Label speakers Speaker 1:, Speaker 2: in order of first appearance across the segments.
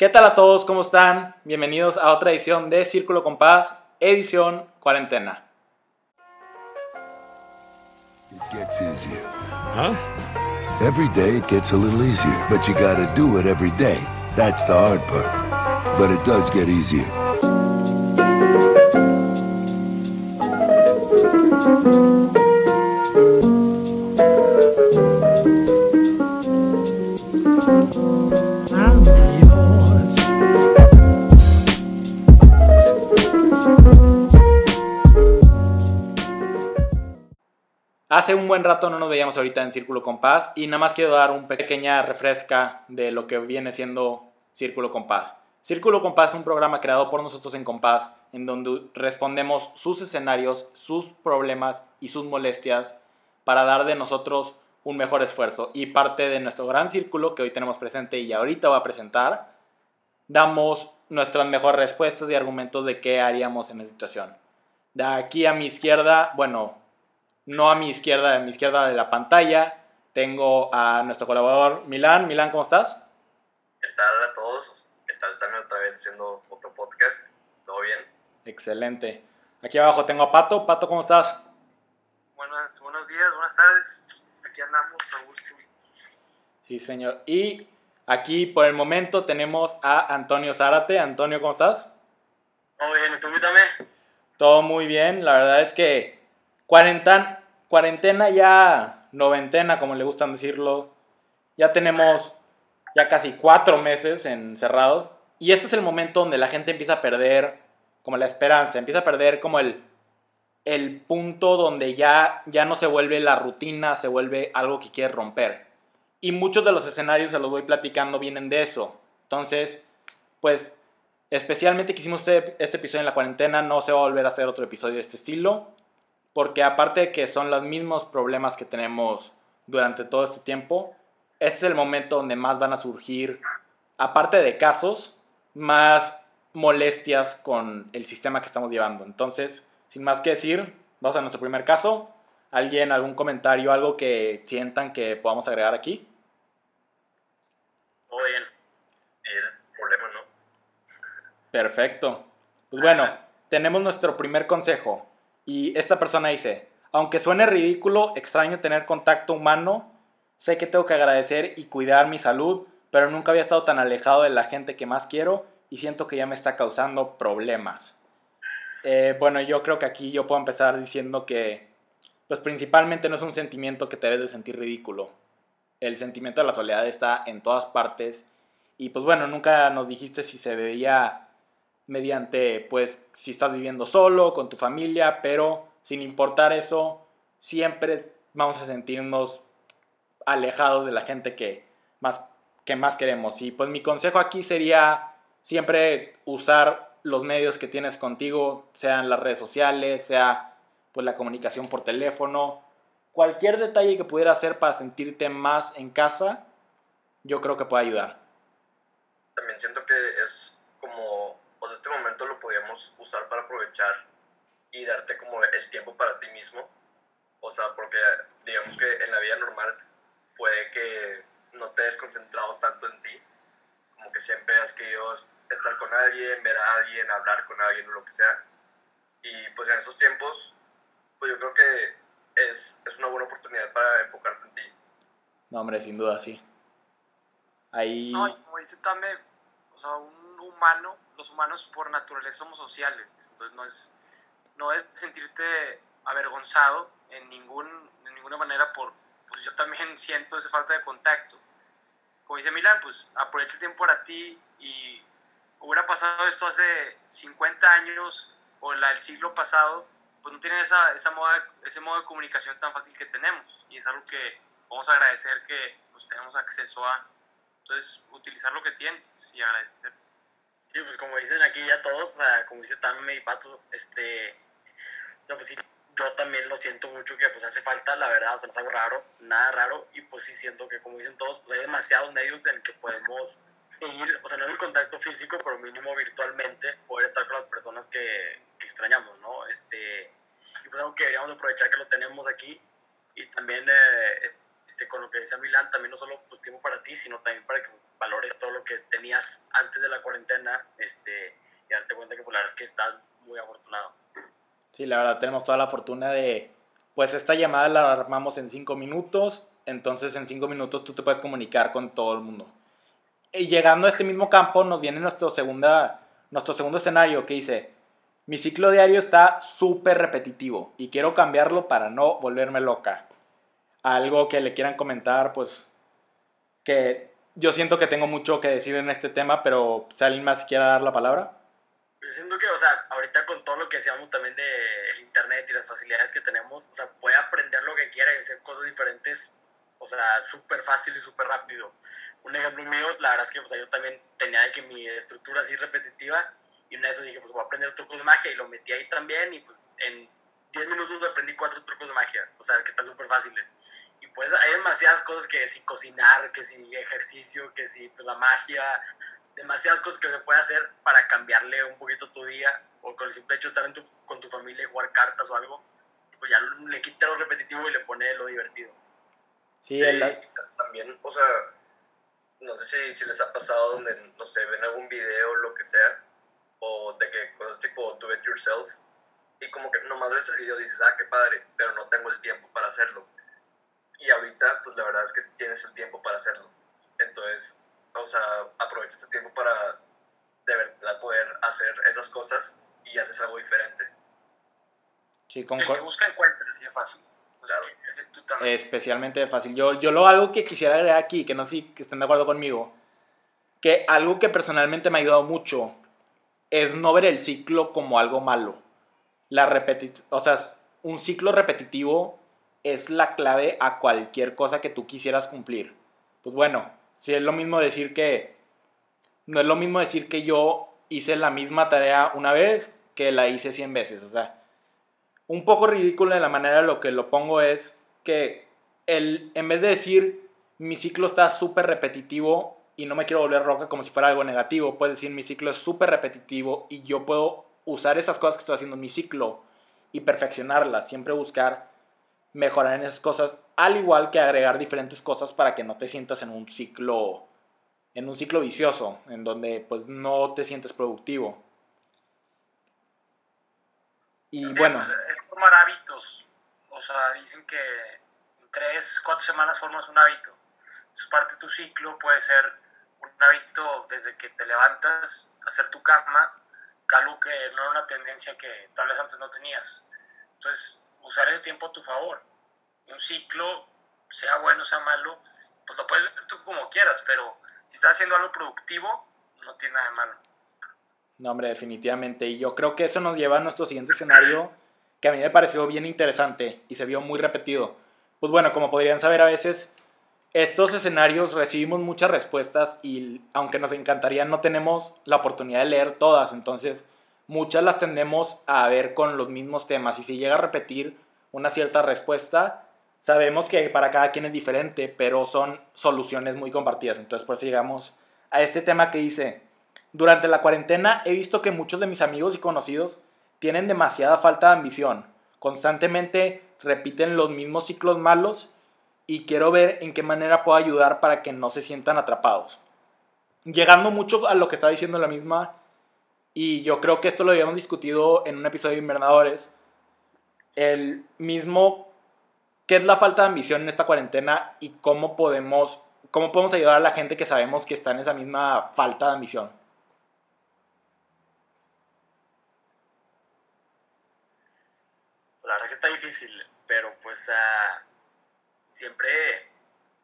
Speaker 1: ¿Qué tal a todos? ¿Cómo están? Bienvenidos a otra edición de Círculo Compás, edición cuarentena.
Speaker 2: It gets easier. Huh? Every day it gets a little easier, but you gotta do it every day. That's the hard part. But it does get easier.
Speaker 1: Hace un buen rato no nos veíamos ahorita en Círculo Compás y nada más quiero dar una pequeña refresca de lo que viene siendo Círculo Compás. Círculo Compás es un programa creado por nosotros en Compás en donde respondemos sus escenarios, sus problemas y sus molestias para dar de nosotros un mejor esfuerzo. Y parte de nuestro gran círculo que hoy tenemos presente y ahorita va a presentar, damos nuestras mejores respuestas y argumentos de qué haríamos en la situación. De aquí a mi izquierda, bueno, no a mi izquierda, a mi izquierda de la pantalla, tengo a nuestro colaborador Milán. Milán, ¿cómo estás?
Speaker 3: ¿Qué tal a todos? ¿Qué tal también otra vez haciendo otro podcast? ¿Todo bien?
Speaker 1: Excelente. Aquí abajo tengo a Pato. Pato, ¿cómo estás?
Speaker 4: Buenas, buenos días, buenas tardes. Aquí andamos, a gusto.
Speaker 1: Sí, señor. Y aquí por el momento tenemos a Antonio Zárate. Antonio, ¿cómo estás?
Speaker 3: Todo bien, ¿y tú también?
Speaker 1: Todo muy bien. La verdad es que cuarentena, cuarentena ya noventena, como le gustan decirlo. Ya tenemos ya casi cuatro meses encerrados. Y este es el momento donde la gente empieza a perder como la esperanza, empieza a perder como el, el punto donde ya, ya no se vuelve la rutina, se vuelve algo que quiere romper. Y muchos de los escenarios, se los voy platicando, vienen de eso. Entonces, pues, especialmente que hicimos este, este episodio en la cuarentena, no se va a volver a hacer otro episodio de este estilo. Porque aparte de que son los mismos problemas que tenemos durante todo este tiempo, este es el momento donde más van a surgir, aparte de casos, más molestias con el sistema que estamos llevando. Entonces, sin más que decir, vamos a nuestro primer caso. ¿Alguien, algún comentario, algo que sientan que podamos agregar aquí?
Speaker 3: Todo bien. El problema no.
Speaker 1: Perfecto. Pues bueno, tenemos nuestro primer consejo. Y esta persona dice, aunque suene ridículo, extraño tener contacto humano, sé que tengo que agradecer y cuidar mi salud, pero nunca había estado tan alejado de la gente que más quiero y siento que ya me está causando problemas. Eh, bueno, yo creo que aquí yo puedo empezar diciendo que, pues principalmente no es un sentimiento que te debes de sentir ridículo. El sentimiento de la soledad está en todas partes. Y pues bueno, nunca nos dijiste si se veía mediante, pues, si estás viviendo solo, con tu familia, pero sin importar eso, siempre vamos a sentirnos alejados de la gente que más, que más queremos. Y pues mi consejo aquí sería siempre usar los medios que tienes contigo, sean las redes sociales, sea pues la comunicación por teléfono, cualquier detalle que pudiera hacer para sentirte más en casa, yo creo que puede ayudar.
Speaker 3: También siento que es como, pues este momento lo podíamos usar para aprovechar y darte como el tiempo para ti mismo. O sea, porque digamos que en la vida normal puede que no te hayas concentrado tanto en ti, como que siempre has querido estar con alguien, ver a alguien, hablar con alguien o lo que sea. Y pues en esos tiempos, pues yo creo que es, es una buena oportunidad para enfocarte en ti.
Speaker 1: No, hombre, sin duda, sí. Ahí...
Speaker 4: No, como dice también, o sea, un humano, los humanos por naturaleza somos sociales, entonces no es, no es sentirte avergonzado en, ningún, en ninguna manera por, pues yo también siento esa falta de contacto. Como dice Milan, pues aprovecha el tiempo para ti y hubiera pasado esto hace 50 años o la del siglo pasado, pues no tienen esa, esa moda, ese modo de comunicación tan fácil que tenemos. Y es algo que vamos a agradecer que pues, tenemos acceso a. Entonces, utilizar lo que tienes y agradecer.
Speaker 5: Sí, pues como dicen aquí ya todos, como dice Tame y Pato, este, pues sí, yo también lo siento mucho que pues hace falta, la verdad, o sea, no es algo raro, nada raro, y pues sí siento que como dicen todos, pues hay demasiados medios en que podemos seguir, o sea, no en el contacto físico, pero mínimo virtualmente, poder estar con las personas que, que extrañamos, ¿no? Este, y pues algo que deberíamos aprovechar que lo tenemos aquí, y también eh, este, con lo que decía Milán, también no solo pues, tiempo para ti, sino también para que valores todo lo que tenías antes de la cuarentena este, y darte cuenta que pues, la verdad es que estás muy afortunado.
Speaker 1: Sí, la verdad tenemos toda la fortuna de, pues esta llamada la armamos en cinco minutos, entonces en cinco minutos tú te puedes comunicar con todo el mundo. Y llegando a este mismo campo nos viene nuestro, segunda, nuestro segundo escenario que dice, mi ciclo diario está súper repetitivo y quiero cambiarlo para no volverme loca. Algo que le quieran comentar, pues que yo siento que tengo mucho que decir en este tema, pero si alguien más quiera dar la palabra.
Speaker 5: Yo siento que, o sea, ahorita con todo lo que decíamos también del internet y las facilidades que tenemos, o sea, puede aprender lo que quiera y hacer cosas diferentes, o sea, súper fácil y súper rápido. Un ejemplo mío, la verdad es que o sea, yo también tenía de que mi estructura así repetitiva y una vez dije, pues voy a aprender trucos de magia y lo metí ahí también y pues en 10 minutos aprendí cuatro trucos de magia, o sea, que están súper fáciles. Y pues hay demasiadas cosas que si cocinar, que si ejercicio, que si pues la magia, demasiadas cosas que se puede hacer para cambiarle un poquito tu día o con el simple hecho de estar en tu, con tu familia y jugar cartas o algo, pues ya le quita lo repetitivo y le pone lo divertido.
Speaker 3: Sí, también, o sea, no sé si, si les ha pasado donde, no sé, ven algún video o lo que sea, o de que cosas tipo do it yourself, y como que nomás ves el video y dices, ah, qué padre, pero no tengo el tiempo para hacerlo. Y ahorita, pues la verdad es que tienes el tiempo para hacerlo. Entonces, o sea, aprovecha este tiempo para de verdad poder hacer esas cosas y haces algo diferente.
Speaker 1: Sí,
Speaker 4: con el que busca encuentra, sí es fácil. claro.
Speaker 1: Especialmente fácil. Yo, yo lo algo que quisiera agregar aquí, que no sé si estén de acuerdo conmigo, que algo que personalmente me ha ayudado mucho es no ver el ciclo como algo malo. La o sea, un ciclo repetitivo es la clave a cualquier cosa que tú quisieras cumplir. Pues bueno, si es lo mismo decir que no es lo mismo decir que yo hice la misma tarea una vez que la hice 100 veces, o sea, un poco ridículo de la manera en lo que lo pongo es que el, en vez de decir mi ciclo está súper repetitivo, y no me quiero volver roca como si fuera algo negativo. Puedes decir, mi ciclo es súper repetitivo y yo puedo usar esas cosas que estoy haciendo en mi ciclo y perfeccionarlas. Siempre buscar mejorar en esas cosas, al igual que agregar diferentes cosas para que no te sientas en un ciclo en un ciclo vicioso, en donde pues no te sientes productivo.
Speaker 4: Y bueno. Pues, es formar hábitos. O sea, dicen que en tres, cuatro semanas formas un hábito. Entonces parte de tu ciclo puede ser un hábito desde que te levantas, hacer tu cama, algo que no era una tendencia que tal vez antes no tenías. Entonces, usar ese tiempo a tu favor. Un ciclo, sea bueno, sea malo, pues lo puedes ver tú como quieras, pero si estás haciendo algo productivo, no tiene nada de malo.
Speaker 1: No, hombre, definitivamente. Y yo creo que eso nos lleva a nuestro siguiente escenario, que a mí me pareció bien interesante y se vio muy repetido. Pues bueno, como podrían saber a veces, estos escenarios recibimos muchas respuestas y aunque nos encantaría no tenemos la oportunidad de leer todas, entonces muchas las tendemos a ver con los mismos temas. Y si llega a repetir una cierta respuesta, sabemos que para cada quien es diferente, pero son soluciones muy compartidas, entonces por eso llegamos a este tema que dice, durante la cuarentena he visto que muchos de mis amigos y conocidos tienen demasiada falta de ambición, constantemente repiten los mismos ciclos malos y quiero ver en qué manera puedo ayudar para que no se sientan atrapados. Llegando mucho a lo que estaba diciendo la misma, y yo creo que esto lo habíamos discutido en un episodio de Invernadores, el mismo, qué es la falta de ambición en esta cuarentena y cómo podemos, cómo podemos ayudar a la gente que sabemos que está en esa misma falta de ambición.
Speaker 5: La verdad que está difícil, pero pues... Uh siempre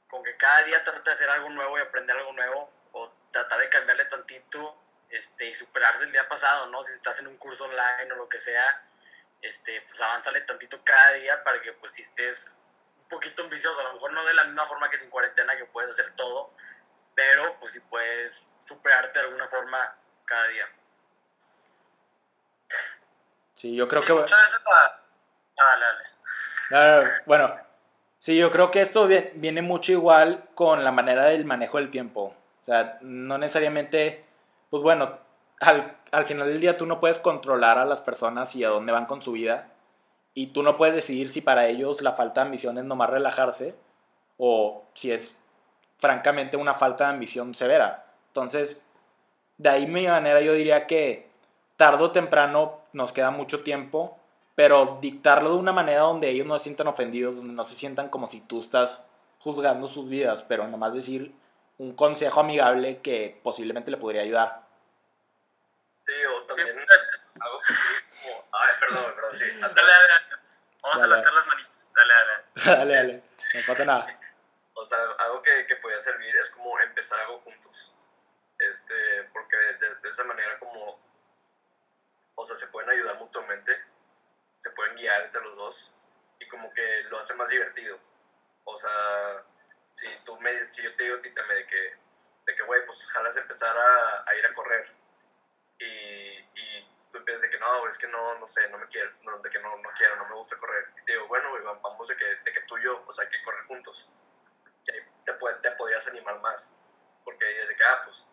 Speaker 5: con que cada día trate de hacer algo nuevo y aprender algo nuevo o tratar de cambiarle tantito este, y superarse el día pasado, ¿no? Si estás en un curso online o lo que sea, este, pues avánzale tantito cada día para que pues si estés un poquito ambicioso, a lo mejor no de la misma forma que sin cuarentena que puedes hacer todo, pero pues si puedes superarte de alguna forma cada día.
Speaker 1: Sí, yo creo que...
Speaker 4: Muchas veces la... Ah,
Speaker 1: dale, bueno, Sí, yo creo que esto viene mucho igual con la manera del manejo del tiempo. O sea, no necesariamente, pues bueno, al, al, final del día tú no puedes controlar a las personas y a dónde van con su vida. Y tú no puedes decidir si para ellos la falta de ambición es nomás relajarse o si es francamente una falta de ambición severa. Entonces, de ahí mi manera yo diría que tarde o temprano nos queda mucho tiempo, pero dictarlo de una manera donde ellos no se sientan ofendidos, donde no se sientan como si tú estás juzgando sus vidas, pero nomás decir un consejo amigable que posiblemente le podría ayudar.
Speaker 3: Sí, o también algo como... Ay, perdón, perdón, sí.
Speaker 4: Dale, dale, Vamos a levantar las manitas. Dale, dale.
Speaker 1: dale, dale. No pasa nada.
Speaker 3: O sea, algo que, que podría servir es como empezar algo juntos. Este, porque de, de esa manera como... O sea, se pueden ayudar mutuamente, se pueden guiar entre los dos y como que lo hace más divertido. O sea, si tú me, si yo te digo también de que, de que, güey, pues ojalá empezar a, a, ir a correr y, y tú empiezas de que no, es que no, no sé, no me quiero, no, de que no, no quiero, no me gusta correr. Y te digo, bueno, vamos de que, de que tú y yo, o sea, hay que correr juntos. Que te, te podrías animar más. Porque desde que, ah, pues,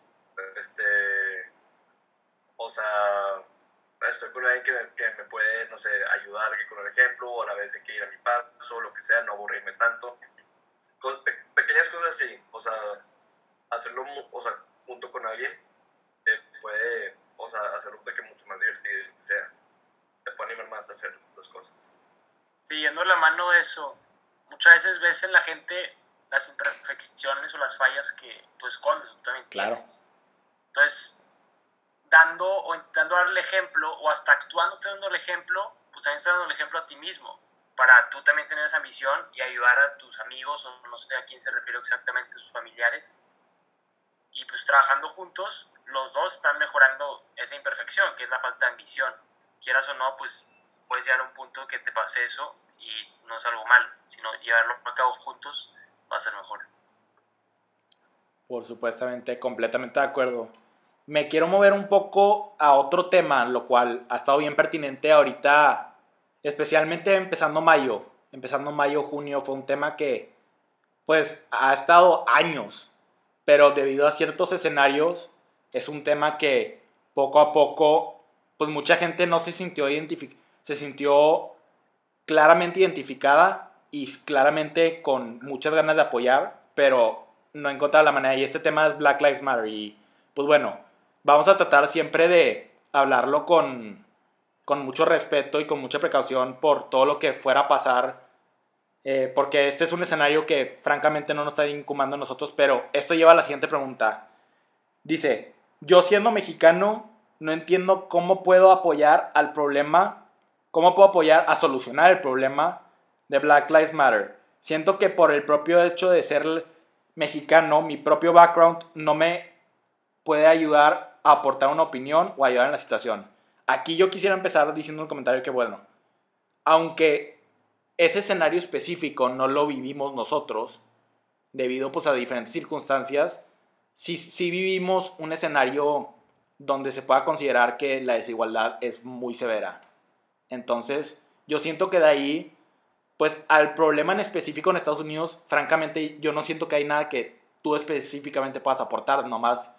Speaker 3: este, o sea, estoy con alguien que, que, me puede, no sé, ayudar con el ejemplo, o a la vez de que ir a mi paso, lo que sea, no aburrirme tanto pequeñas cosas así, o sea, hacerlo o sea, junto con alguien eh, puede, o sea, hacerlo de que mucho más divertido, lo que sea. Te puede animar más a hacer las cosas.
Speaker 4: Siguiendo la mano de eso, muchas veces ves en la gente las imperfecciones o las fallas que tú escondes, tú también
Speaker 1: claro.
Speaker 4: Entonces, dando o intentando darle ejemplo, o hasta actuando, dando el ejemplo, pues también estás dando el ejemplo a ti mismo para tú también tener esa misión y ayudar a tus amigos o no sé a quién se refiere exactamente, sus familiares. Y pues trabajando juntos, los dos están mejorando esa imperfección, que es la falta de ambición. Quieras o no, pues puedes llegar a un punto que te pase eso y no es algo mal, sino llevarlo a cabo juntos va a ser mejor.
Speaker 1: Por supuestamente, completamente de acuerdo. Me quiero mover un poco a otro tema, lo cual ha estado bien pertinente ahorita especialmente empezando mayo, empezando mayo, junio, fue un tema que pues ha estado años, pero debido a ciertos escenarios es un tema que poco a poco pues mucha gente no se sintió se sintió claramente identificada y claramente con muchas ganas de apoyar, pero no encontraba la manera. Y este tema es Black Lives Matter. Y pues bueno, vamos a tratar siempre de hablarlo con, con mucho respeto y con mucha precaución por todo lo que fuera a pasar, eh, porque este es un escenario que francamente no nos está incumando a nosotros, pero esto lleva a la siguiente pregunta. Dice, yo siendo mexicano, no entiendo cómo puedo apoyar al problema, cómo puedo apoyar a solucionar el problema de Black Lives Matter. Siento que por el propio hecho de ser mexicano, mi propio background no me puede ayudar aportar una opinión o ayudar en la situación. Aquí yo quisiera empezar diciendo un comentario que, bueno, aunque ese escenario específico no lo vivimos nosotros, debido pues a diferentes circunstancias, sí, sí vivimos un escenario donde se pueda considerar que la desigualdad es muy severa. Entonces, yo siento que de ahí, pues al problema en específico en Estados Unidos, francamente, yo no siento que hay nada que tú específicamente puedas aportar, nomás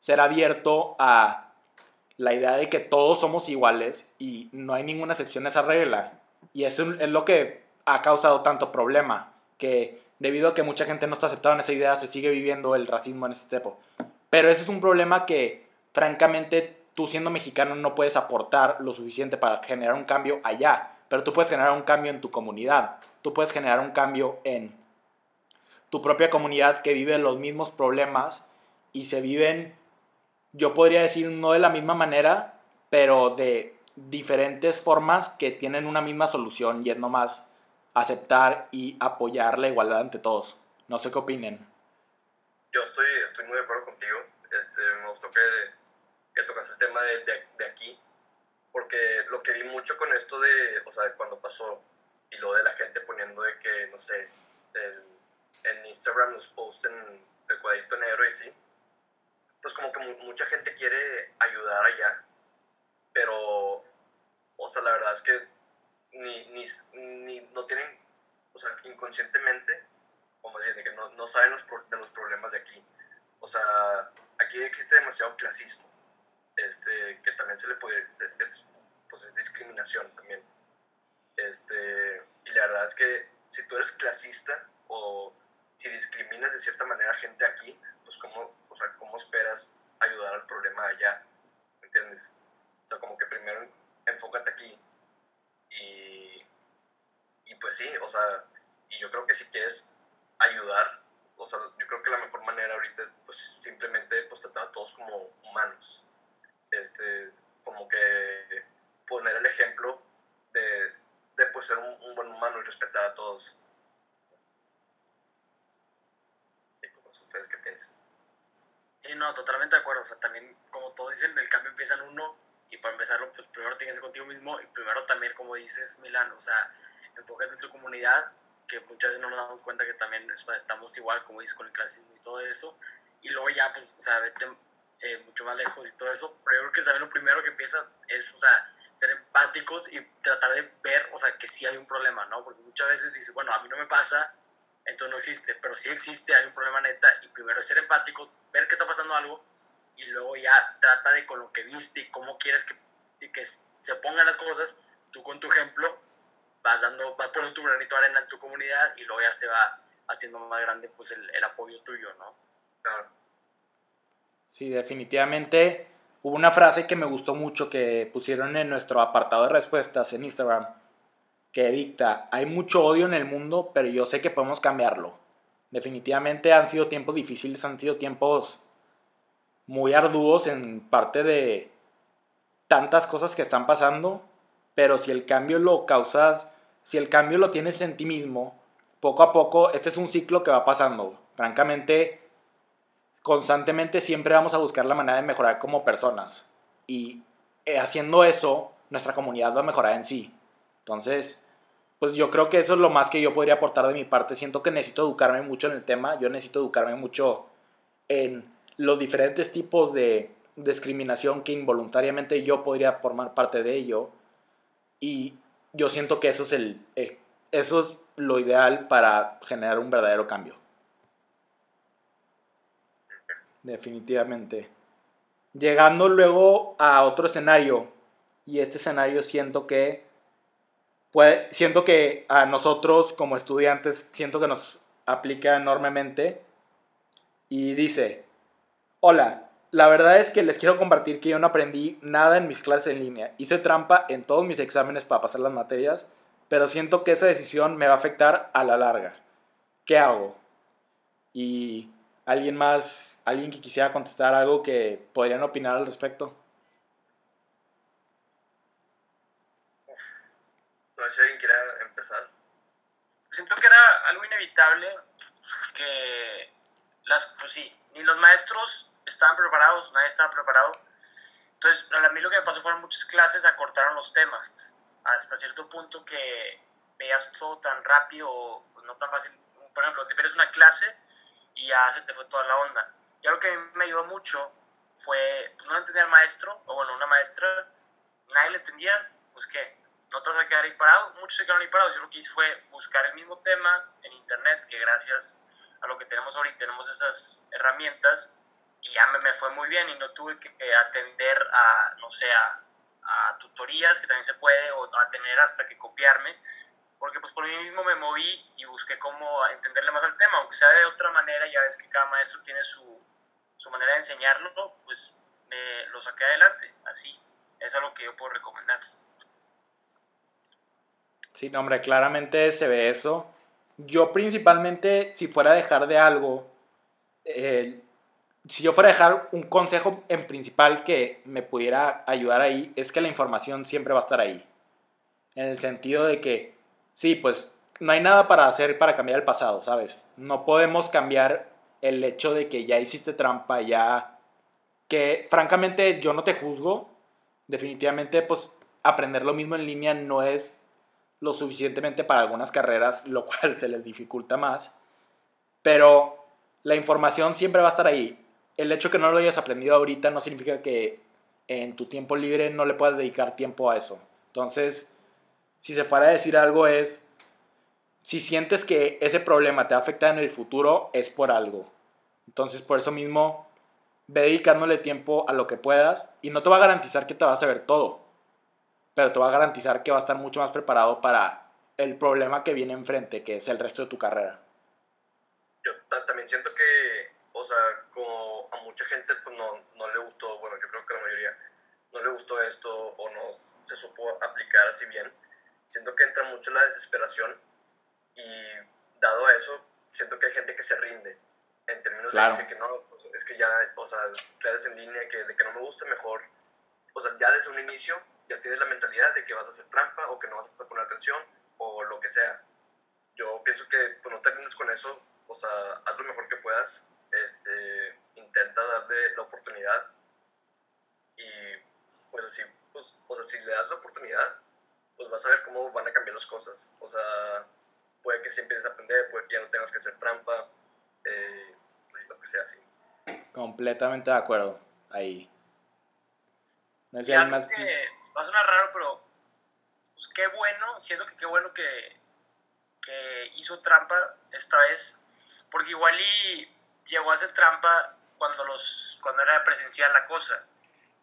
Speaker 1: ser abierto a la idea de que todos somos iguales y no hay ninguna excepción a esa regla. Y eso es lo que ha causado tanto problema, que debido a que mucha gente no está aceptada en esa idea, se sigue viviendo el racismo en este tiempo. Pero ese es un problema que, francamente, tú siendo mexicano no puedes aportar lo suficiente para generar un cambio allá, pero tú puedes generar un cambio en tu comunidad, tú puedes generar un cambio en tu propia comunidad que vive los mismos problemas y se viven yo podría decir no de la misma manera, pero de diferentes formas que tienen una misma solución y es nomás aceptar y apoyar la igualdad ante todos. No sé qué opinen.
Speaker 3: Yo estoy, estoy muy de acuerdo contigo. Este, me gustó que, que tocas el tema de, de, de, aquí, porque lo que vi mucho con esto de, o sea, cuando pasó y lo de la gente poniendo de que, no sé, en Instagram los posts en el cuadrito negro y sí, pues como que mucha gente quiere ayudar allá, pero, o sea, la verdad es que ni, ni, ni no tienen, o sea, inconscientemente, como dicen, que no, no saben los, de los problemas de aquí. O sea, aquí existe demasiado clasismo, este, que también se le puede, es, pues es discriminación también. Este, y la verdad es que si tú eres clasista o si discriminas de cierta manera a gente aquí, pues cómo, o sea, cómo esperas ayudar al problema allá, ¿entiendes? O sea, como que primero enfócate aquí y, y pues sí, o sea, y yo creo que si quieres ayudar, o sea, yo creo que la mejor manera ahorita, pues simplemente pues tratar a todos como humanos, este, como que poner el ejemplo de, de pues ser un, buen humano y respetar a todos. ¿Ustedes qué piensan?
Speaker 5: Sí, no, totalmente de acuerdo. O sea, también, como todos dicen, el cambio empieza en uno y para empezarlo, pues primero tienes que contigo mismo y primero también, como dices, Milan, o sea, enfócate en tu comunidad, que muchas veces no nos damos cuenta que también estamos igual, como dices, con el clasismo y todo eso. Y luego ya, pues, o sea, vete eh, mucho más lejos y todo eso. Pero yo creo que también lo primero que empieza es, o sea, ser empáticos y tratar de ver, o sea, que sí hay un problema, ¿no? Porque muchas veces dices, bueno, a mí no me pasa, entonces no existe, pero sí existe, hay un problema neta y primero es ser empáticos, ver que está pasando algo y luego ya trata de con lo que viste y cómo quieres que, que se pongan las cosas, tú con tu ejemplo vas dando, vas poniendo tu granito de arena en tu comunidad y luego ya se va haciendo más grande pues el, el apoyo tuyo, ¿no?
Speaker 3: Claro.
Speaker 1: Sí, definitivamente hubo una frase que me gustó mucho que pusieron en nuestro apartado de respuestas en Instagram que dicta, hay mucho odio en el mundo, pero yo sé que podemos cambiarlo. Definitivamente han sido tiempos difíciles, han sido tiempos muy arduos en parte de tantas cosas que están pasando, pero si el cambio lo causas, si el cambio lo tienes en ti mismo, poco a poco, este es un ciclo que va pasando. Francamente, constantemente siempre vamos a buscar la manera de mejorar como personas. Y eh, haciendo eso, nuestra comunidad va a mejorar en sí. Entonces, pues yo creo que eso es lo más que yo podría aportar de mi parte. Siento que necesito educarme mucho en el tema. Yo necesito educarme mucho en los diferentes tipos de discriminación que involuntariamente yo podría formar parte de ello. Y yo siento que eso es, el, eh, eso es lo ideal para generar un verdadero cambio. Definitivamente. Llegando luego a otro escenario, y este escenario siento que siento que a nosotros como estudiantes, siento que nos aplica enormemente. Y dice, hola, la verdad es que les quiero compartir que yo no aprendí nada en mis clases en línea. Hice trampa en todos mis exámenes para pasar las materias, pero siento que esa decisión me va a afectar a la larga. ¿Qué hago? Y alguien más, alguien que quisiera contestar algo que podrían opinar al respecto.
Speaker 3: No sé si alguien quiere empezar.
Speaker 4: Siento que era algo inevitable que las, pues sí, ni los maestros estaban preparados, nadie estaba preparado. Entonces, a mí lo que me pasó fueron muchas clases, acortaron los temas, hasta cierto punto que veías todo tan rápido, pues no tan fácil. Por ejemplo, te pierdes una clase y ya se te fue toda la onda. Y algo que a mí me ayudó mucho fue, pues no entendía al maestro, o bueno, una maestra, nadie le entendía, pues qué, no te vas a quedar ahí parado. Muchos se quedaron ahí parados. Yo lo que hice fue buscar el mismo tema en internet, que gracias a lo que tenemos ahorita tenemos esas herramientas y ya me, me fue muy bien y no tuve que atender a, no sé, a, tutorías, que también se puede, o a tener hasta que copiarme, porque pues por mí mismo me moví y busqué cómo entenderle más al tema, aunque sea de otra manera, ya ves que cada maestro tiene su, su manera de enseñarlo, pues me lo saqué adelante, así, es algo que yo puedo recomendar.
Speaker 1: Sí, no, hombre, claramente se ve eso. Yo principalmente, si fuera a dejar de algo, si yo fuera a dejar un consejo en principal que me pudiera ayudar ahí, es que la información siempre va a estar ahí. En el sentido de que, sí, pues no hay nada para hacer para cambiar el pasado, ¿sabes? No podemos cambiar el hecho de que ya hiciste trampa, ya... Que francamente yo no te juzgo. Definitivamente, pues aprender lo mismo en línea no es lo suficientemente para algunas carreras, lo cual se les dificulta más. Pero la información siempre va a estar ahí. El hecho que no lo hayas aprendido ahorita no significa que en tu tiempo libre no le puedas dedicar tiempo a eso. Entonces, si se fuera a decir algo es, si sientes que ese problema te va a afectar en el futuro, es por algo. Entonces, por eso mismo, ve dedicándole tiempo a lo que puedas y no te va a garantizar que te vas a ver todo pero te va a garantizar que va a estar mucho más preparado para el problema que viene enfrente, que es el resto de tu carrera.
Speaker 3: Yo, también siento que, o sea, como a mucha gente pues no, no le gustó, bueno, yo creo que la mayoría no le gustó esto o no se supo aplicar así bien, siento que entra mucho la desesperación y dado a eso, siento que hay gente que se rinde en términos de decir que no, pues, es que ya, o sea, clases en línea, que, de que no me gusta mejor, o sea, ya desde un inicio ya tienes la mentalidad de que vas a hacer trampa o que no vas a poner atención o lo que sea. Yo pienso que pues, no termines con eso, o sea, haz lo mejor que puedas, este, intenta darle la oportunidad y pues así, pues, o sea, si le das la oportunidad, pues vas a ver cómo van a cambiar las cosas. O sea, puede que si empieces a aprender, puede que ya no tengas que hacer trampa, eh, pues lo que sea así.
Speaker 1: Completamente de acuerdo, ahí.
Speaker 4: No sé más... que va a sonar raro, pero pues qué bueno, siento que qué bueno que, que hizo trampa esta vez, porque igual y llegó a hacer trampa cuando, los, cuando era presencial la cosa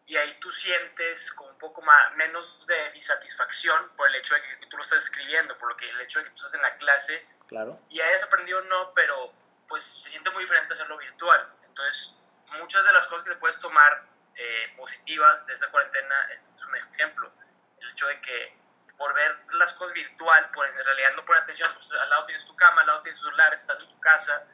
Speaker 4: y ahí tú sientes como un poco más, menos de insatisfacción por el hecho de que tú lo estás escribiendo, por lo que el hecho de que tú estás en la clase.
Speaker 1: Claro.
Speaker 4: Y hayas aprendido no, pero pues se siente muy diferente hacerlo virtual. Entonces, muchas de las cosas que te puedes tomar eh, positivas de esta cuarentena, este es un ejemplo. El hecho de que por ver las cosas virtual, pues en realidad no poner atención, pues al lado tienes tu cama, al lado tienes tu celular, estás en tu casa,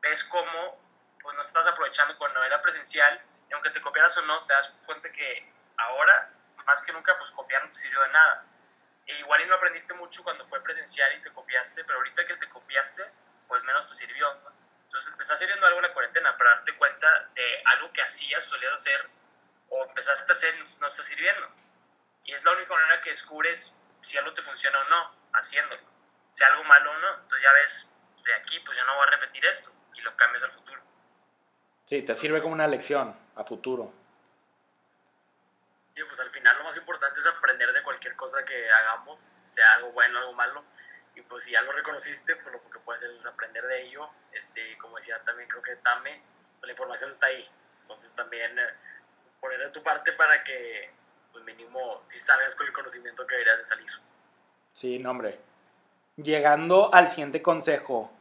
Speaker 4: ves cómo pues no estás aprovechando cuando era presencial y aunque te copiaras o no, te das cuenta que ahora, más que nunca, pues copiar no te sirvió de nada. E igual y no aprendiste mucho cuando fue presencial y te copiaste, pero ahorita que te copiaste, pues menos te sirvió. Entonces te está sirviendo algo en la cuarentena para darte cuenta de algo que hacías, solías hacer o empezaste a hacer y no está sirviendo. Y es la única manera que descubres si algo te funciona o no, haciéndolo. Si algo malo o no, entonces ya ves, de aquí pues yo no voy a repetir esto y lo cambias al futuro.
Speaker 1: Sí, te sirve como una lección a futuro.
Speaker 5: Sí, pues al final lo más importante es aprender de cualquier cosa que hagamos, sea algo bueno, algo malo. Y pues si ya lo reconociste, pues lo que puedes hacer es aprender de ello. Este, como decía también, creo que Tame, pues la información está ahí. Entonces también eh, poner de tu parte para que, pues mínimo, si salgas con el conocimiento que deberías de salir.
Speaker 1: Sí, no, hombre. Llegando al siguiente consejo,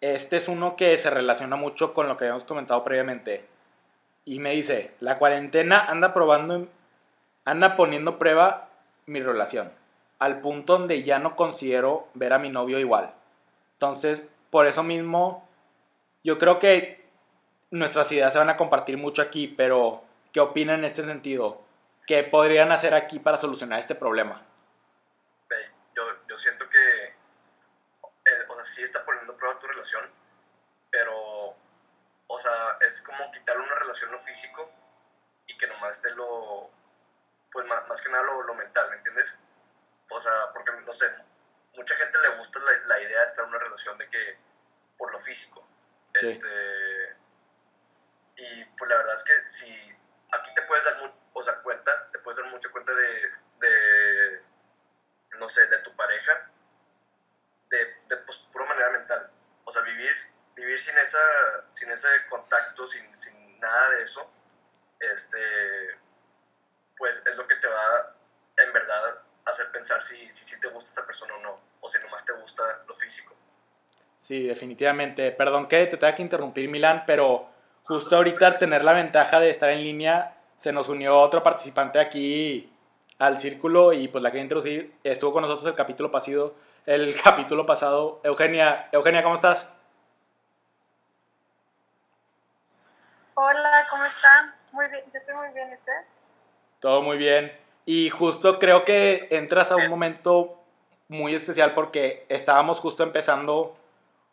Speaker 1: este es uno que se relaciona mucho con lo que habíamos comentado previamente. Y me dice, la cuarentena anda probando, anda poniendo prueba mi relación, al punto donde ya no considero ver a mi novio igual. Entonces, por eso mismo, yo creo que nuestras ideas se van a compartir mucho aquí, pero ¿qué opinan en este sentido? ¿Qué podrían hacer aquí para solucionar este problema?
Speaker 3: Yo, yo siento que o sea, sí está poniendo prueba tu relación, pero, o sea, es como quitarle una relación lo físico y que nomás esté lo, pues más, más que nada lo, lo, mental, ¿me entiendes? O sea, porque, no sé, mucha gente le gusta la, la idea de estar en una relación de que, por lo físico, este, y pues la verdad es que si aquí te puedes dar, o sea, cuenta, te puedes dar mucha cuenta de, de no sé, de tu pareja, de, de pues, pura manera mental. O sea, vivir, vivir sin, esa, sin ese contacto, sin, sin nada de eso, este, pues es lo que te va en verdad hacer pensar si, si, si te gusta esa persona o no, o si nomás te gusta lo físico.
Speaker 1: Sí, definitivamente. Perdón que te tenga que interrumpir, Milán, pero justo ahorita al tener la ventaja de estar en línea, se nos unió otro participante aquí al círculo y pues la quería introducir. Estuvo con nosotros el capítulo pasado el capítulo pasado. Eugenia, Eugenia, ¿cómo estás?
Speaker 6: Hola, ¿cómo están? Muy bien, yo estoy muy bien, ustedes?
Speaker 1: Todo muy bien. Y justo creo que entras a un momento muy especial porque estábamos justo empezando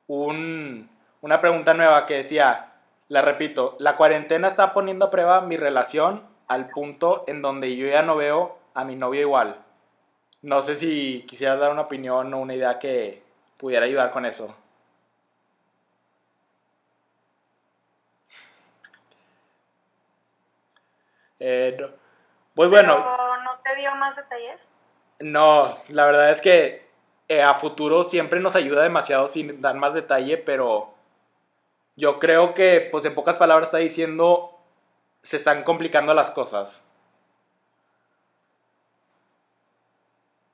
Speaker 1: un, una pregunta nueva que decía, la repito, la cuarentena está poniendo a prueba mi relación al punto en donde yo ya no veo a mi novio igual. No sé si quisieras dar una opinión o una idea que pudiera ayudar con eso. Eh, Pues bueno.
Speaker 6: ¿No te dio más detalles?
Speaker 1: No, la verdad es que eh, a futuro siempre nos ayuda demasiado sin dar más detalle, pero yo creo que, pues en pocas palabras está diciendo, se están complicando las cosas.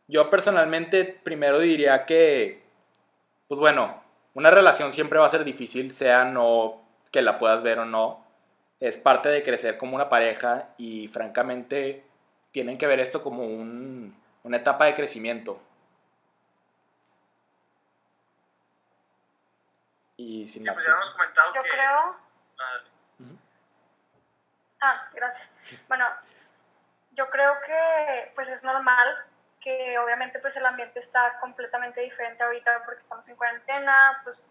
Speaker 1: Yo personalmente primero diría que, pues bueno, una relación siempre va a ser difícil, sea no que la puedas ver o no. Es parte de crecer como una pareja y francamente tienen que ver esto como un, una etapa de crecimiento. Y sin
Speaker 4: Y
Speaker 1: más
Speaker 4: pues ya hemos comentado
Speaker 6: Yo
Speaker 4: que...
Speaker 6: creo.
Speaker 4: Ah,
Speaker 6: Ah, gracias. Bueno, yo creo que pues es normal que obviamente pues el ambiente está completamente diferente ahorita porque estamos en cuarentena, pues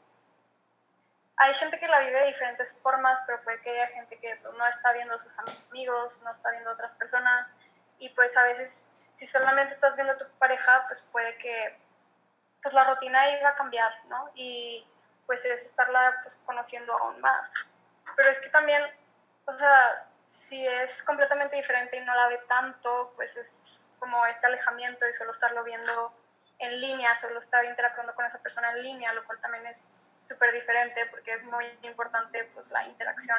Speaker 6: hay gente que la vive de diferentes formas, pero puede que haya gente que no está viendo a sus amigos, no está viendo a otras personas y pues a veces si solamente estás viendo a tu pareja, pues puede que pues la rutina iba a cambiar, ¿no? Y pues es estarla pues conociendo aún más. Pero es que también, o sea, si es completamente diferente y no la ve tanto, pues es como este alejamiento y solo estarlo viendo en línea, solo estar interactuando con esa persona en línea, lo cual también es súper diferente porque es muy importante pues la interacción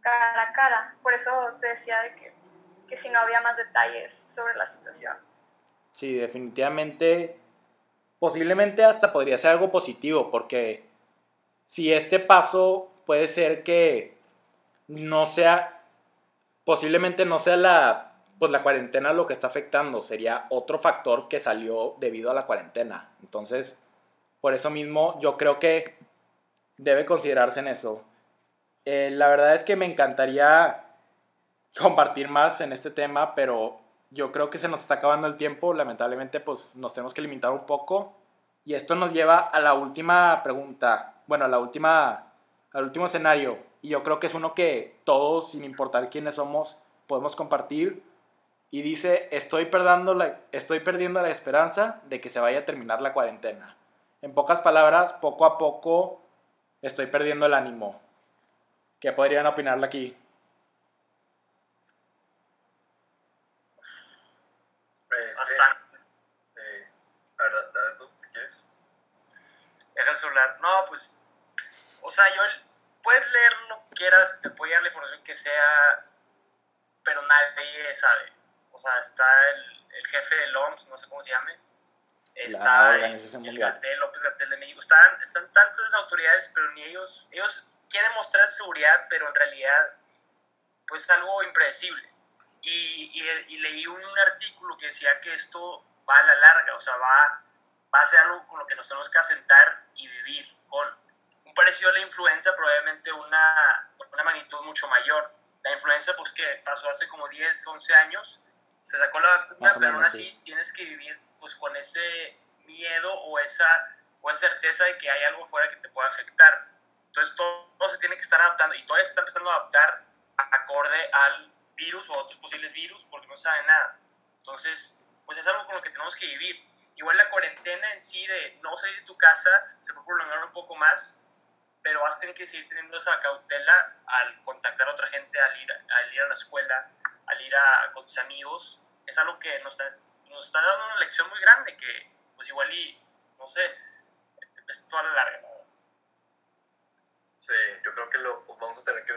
Speaker 6: cara a cara. Por eso te decía de que, que si no había más detalles sobre la situación.
Speaker 1: Sí, definitivamente. Posiblemente hasta podría ser algo positivo, porque si este paso puede ser que no sea, posiblemente no sea la, pues la cuarentena lo que está afectando, sería otro factor que salió debido a la cuarentena. Entonces, por eso mismo yo creo que debe considerarse en eso. Eh, la verdad es que me encantaría compartir más en este tema, pero yo creo que se nos está acabando el tiempo. Lamentablemente, pues nos tenemos que limitar un poco. Y esto nos lleva a la última pregunta. Bueno, a la última, al último escenario. Y yo creo que es uno que todos, sin importar quiénes somos, podemos compartir. Y dice, estoy perdiendo, la, estoy perdiendo la esperanza de que se vaya a terminar la cuarentena. En pocas palabras, poco a poco estoy perdiendo el ánimo. ¿Qué podrían opinarle aquí?
Speaker 3: Este,
Speaker 4: Bastante.
Speaker 3: sí. La verdad, tú, ¿qué quieres?
Speaker 4: Deja el celular. No, pues, o sea, yo, puedes leer lo que quieras, te puede dar la información que sea, pero nadie sabe. O sea, está el, el jefe del OMS, no sé cómo se llame. Está el,
Speaker 1: Organización
Speaker 4: el
Speaker 1: Mundial.
Speaker 4: Gatel, López Gatel de México. Están, están tantas autoridades, pero ni ellos, ellos quieren mostrar seguridad, pero en realidad, pues es algo impredecible. Y, y, y leí un artículo que decía que esto va a la larga, o sea, va, va a ser algo con lo que nos tenemos que asentar y vivir con un parecido a la influenza, probablemente una, una magnitud mucho mayor. La influenza, pues que pasó hace como 10, 11 años, se sacó la vacuna, pero aún así
Speaker 1: sí.
Speaker 4: tienes que vivir pues con ese miedo o esa, o esa certeza de que hay algo fuera que te pueda afectar. Entonces todo, todo se tiene que estar adaptando y todavía se está empezando a adaptar acorde al virus o a otros posibles virus porque no sabe nada. Entonces, pues es algo con lo que tenemos que vivir. Igual la cuarentena en sí de no salir de tu casa se puede prolongar un poco más, pero vas a tener que seguir teniendo esa cautela al contactar a otra gente, al ir, al ir a la escuela, al ir a, con tus amigos. Es algo que nos está, nos está dando una lección muy grande que pues igual y, no sé, es toda la larga.
Speaker 3: Sí, yo creo que lo vamos a tener que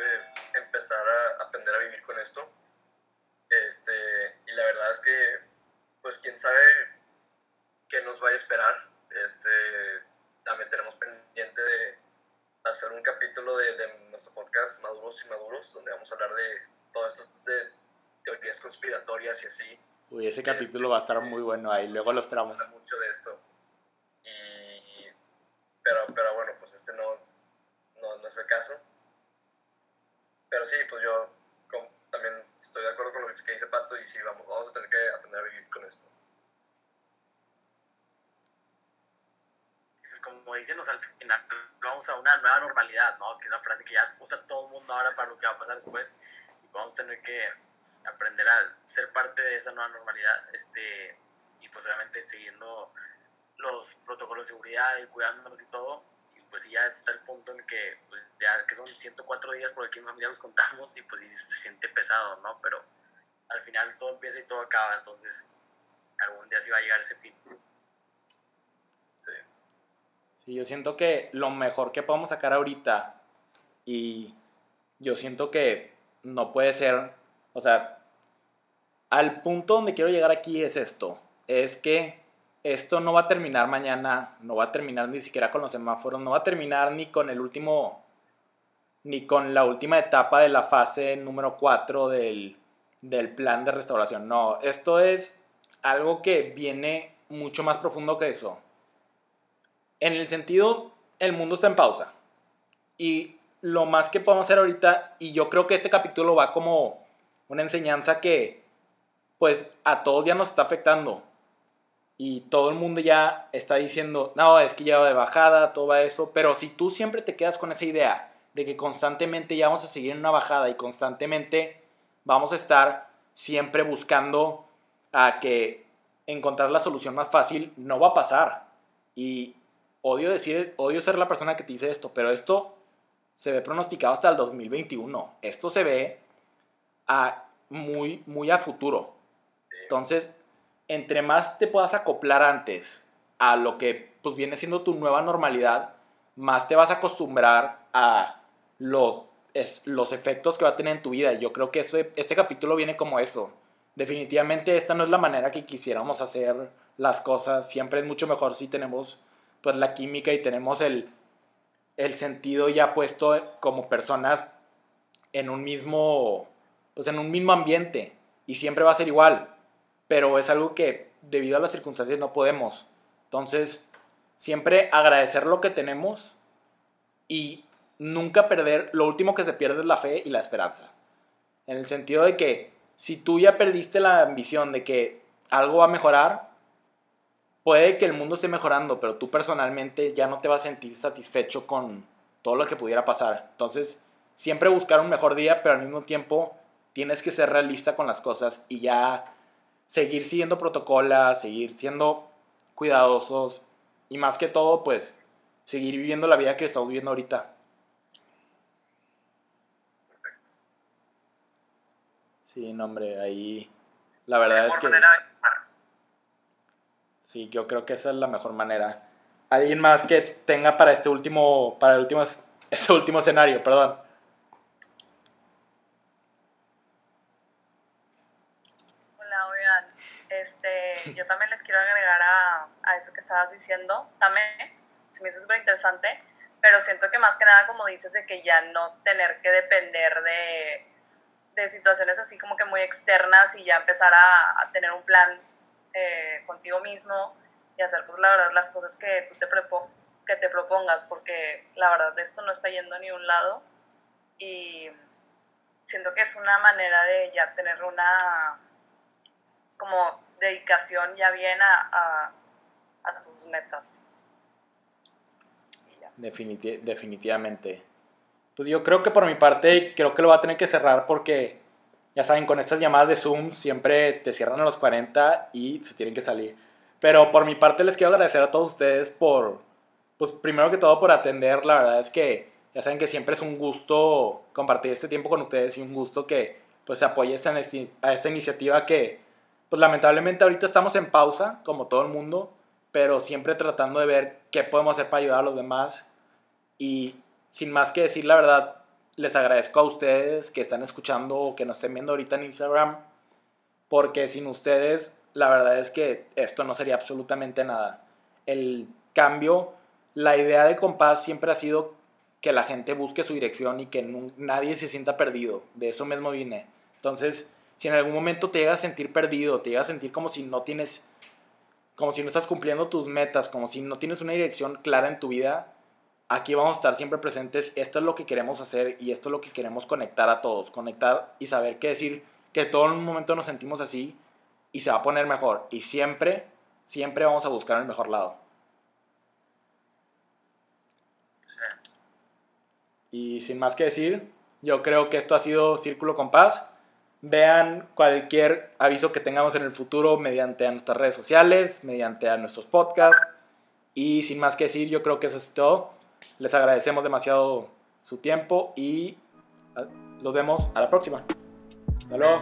Speaker 3: empezar a aprender a vivir con esto. Este, y la verdad es que, pues quién sabe qué nos vaya a esperar. Este, también tenemos pendiente de hacer un capítulo de, de nuestro podcast Maduros y Maduros, donde vamos a hablar de todo esto de teorías conspiratorias y así.
Speaker 1: Uy, ese capítulo va a estar muy bueno ahí, luego lo esperamos.
Speaker 3: mucho de esto. Y, pero, pero bueno, pues este no, no, no es el caso. Pero sí, pues yo com- también estoy de acuerdo con lo que dice Pato y sí, vamos, vamos a tener que aprender a vivir con esto.
Speaker 5: Pues como dicen, o sea, al final vamos a una nueva normalidad, ¿no? Que es la frase que ya usa todo el mundo ahora para lo que va a pasar después. Y vamos a tener que aprender a ser parte de esa nueva normalidad. Este, y pues obviamente siguiendo los protocolos de seguridad y cuidándonos y todo. Y pues ya está el punto en que, pues, ya que son 104 días por aquí en familia los contamos y pues sí se siente pesado, ¿no? Pero al final todo empieza y todo acaba, entonces algún día sí va a llegar ese fin.
Speaker 3: Sí.
Speaker 1: Sí, yo siento que lo mejor que podemos sacar ahorita y yo siento que no puede ser, o sea, al punto donde quiero llegar aquí es esto, es que esto no va a terminar mañana, no va a terminar ni siquiera con los semáforos, no va a terminar ni con el último, ni con la última etapa de la fase número 4 del, del plan de restauración. No, esto es algo que viene mucho más profundo que eso. En el sentido, el mundo está en pausa. Y lo más que podemos hacer ahorita, y yo creo que este capítulo va como una enseñanza que, pues, a todos ya nos está afectando y todo el mundo ya está diciendo, no, es que ya va de bajada, todo eso, pero si tú siempre te quedas con esa idea de que constantemente ya vamos a seguir en una bajada y constantemente vamos a estar siempre buscando a que encontrar la solución más fácil, no va a pasar. Y odio decir, odio ser la persona que te dice esto, pero esto se ve pronosticado hasta el 2021. Esto se ve a muy, muy a futuro. Entonces, entre más te puedas acoplar antes a lo que pues viene siendo tu nueva normalidad, más te vas a acostumbrar a lo, es, los efectos que va a tener en tu vida. Yo creo que este capítulo viene como eso. Definitivamente esta no es la manera que quisiéramos hacer las cosas. Siempre es mucho mejor si tenemos pues la química y tenemos el, el sentido ya puesto como personas en un mismo pues en un mismo ambiente y siempre va a ser igual pero es algo que debido a las circunstancias no podemos. Entonces, siempre agradecer lo que tenemos y nunca perder, lo último que se pierde es la fe y la esperanza. En el sentido de que si tú ya perdiste la ambición de que algo va a mejorar, puede que el mundo esté mejorando, pero tú personalmente ya no te vas a sentir satisfecho con todo lo que pudiera pasar. Entonces, siempre buscar un mejor día, pero al mismo tiempo tienes que ser realista con las cosas y ya seguir siguiendo protocolos, seguir siendo cuidadosos y más que todo, pues, seguir viviendo la vida que estamos viviendo ahorita. Sí, no, hombre, ahí la verdad es que... Sí, yo creo que esa es la mejor manera. ¿Alguien más que tenga para este último, para el último, este último escenario, perdón?
Speaker 7: Yo también les quiero agregar a, a eso que estabas diciendo, también se me hizo súper interesante, pero siento que más que nada, como dices, de que ya no tener que depender de, de situaciones así como que muy externas y ya empezar a, a tener un plan eh, contigo mismo y hacer pues la verdad las cosas que tú te, que te propongas, porque la verdad esto no está yendo ni un lado y siento que es una manera de ya tener una como dedicación ya bien a, a, tus metas.
Speaker 1: definitivamente. Pues yo creo que por mi parte, creo que lo va a tener que cerrar porque, ya saben, con estas llamadas de Zoom siempre te cierran a los 40 y se tienen que salir. Pero por mi parte les quiero agradecer a todos ustedes por, pues primero que todo por atender. La verdad es que ya saben que siempre es un gusto compartir este tiempo con ustedes y un gusto que pues se a esta iniciativa que pues lamentablemente ahorita estamos en pausa, como todo el mundo, pero siempre tratando de ver qué podemos hacer para ayudar a los demás. Y sin más que decir la verdad, les agradezco a ustedes que están escuchando o que nos estén viendo ahorita en Instagram, porque sin ustedes, la verdad es que esto no sería absolutamente nada. El cambio, la idea de Compás siempre ha sido que la gente busque su dirección y que nadie se sienta perdido. De eso mismo vine. Entonces, si en algún momento te llegas a sentir perdido, te llegas a sentir como si no tienes, como si no estás cumpliendo tus metas, como si no tienes una dirección clara en tu vida, aquí vamos a estar siempre presentes. Esto es lo que queremos hacer y esto es lo que queremos conectar a todos. Conectar y saber qué decir, que todo en un momento nos sentimos así y se va a poner mejor. Y siempre, siempre vamos a buscar el mejor lado. Y sin más que decir, yo creo que esto ha sido Círculo Compás. Vean cualquier aviso que tengamos en el futuro mediante nuestras redes sociales, mediante a nuestros podcasts. Y sin más que decir, yo creo que eso es todo. Les agradecemos demasiado su tiempo y nos vemos a la próxima. Hasta luego.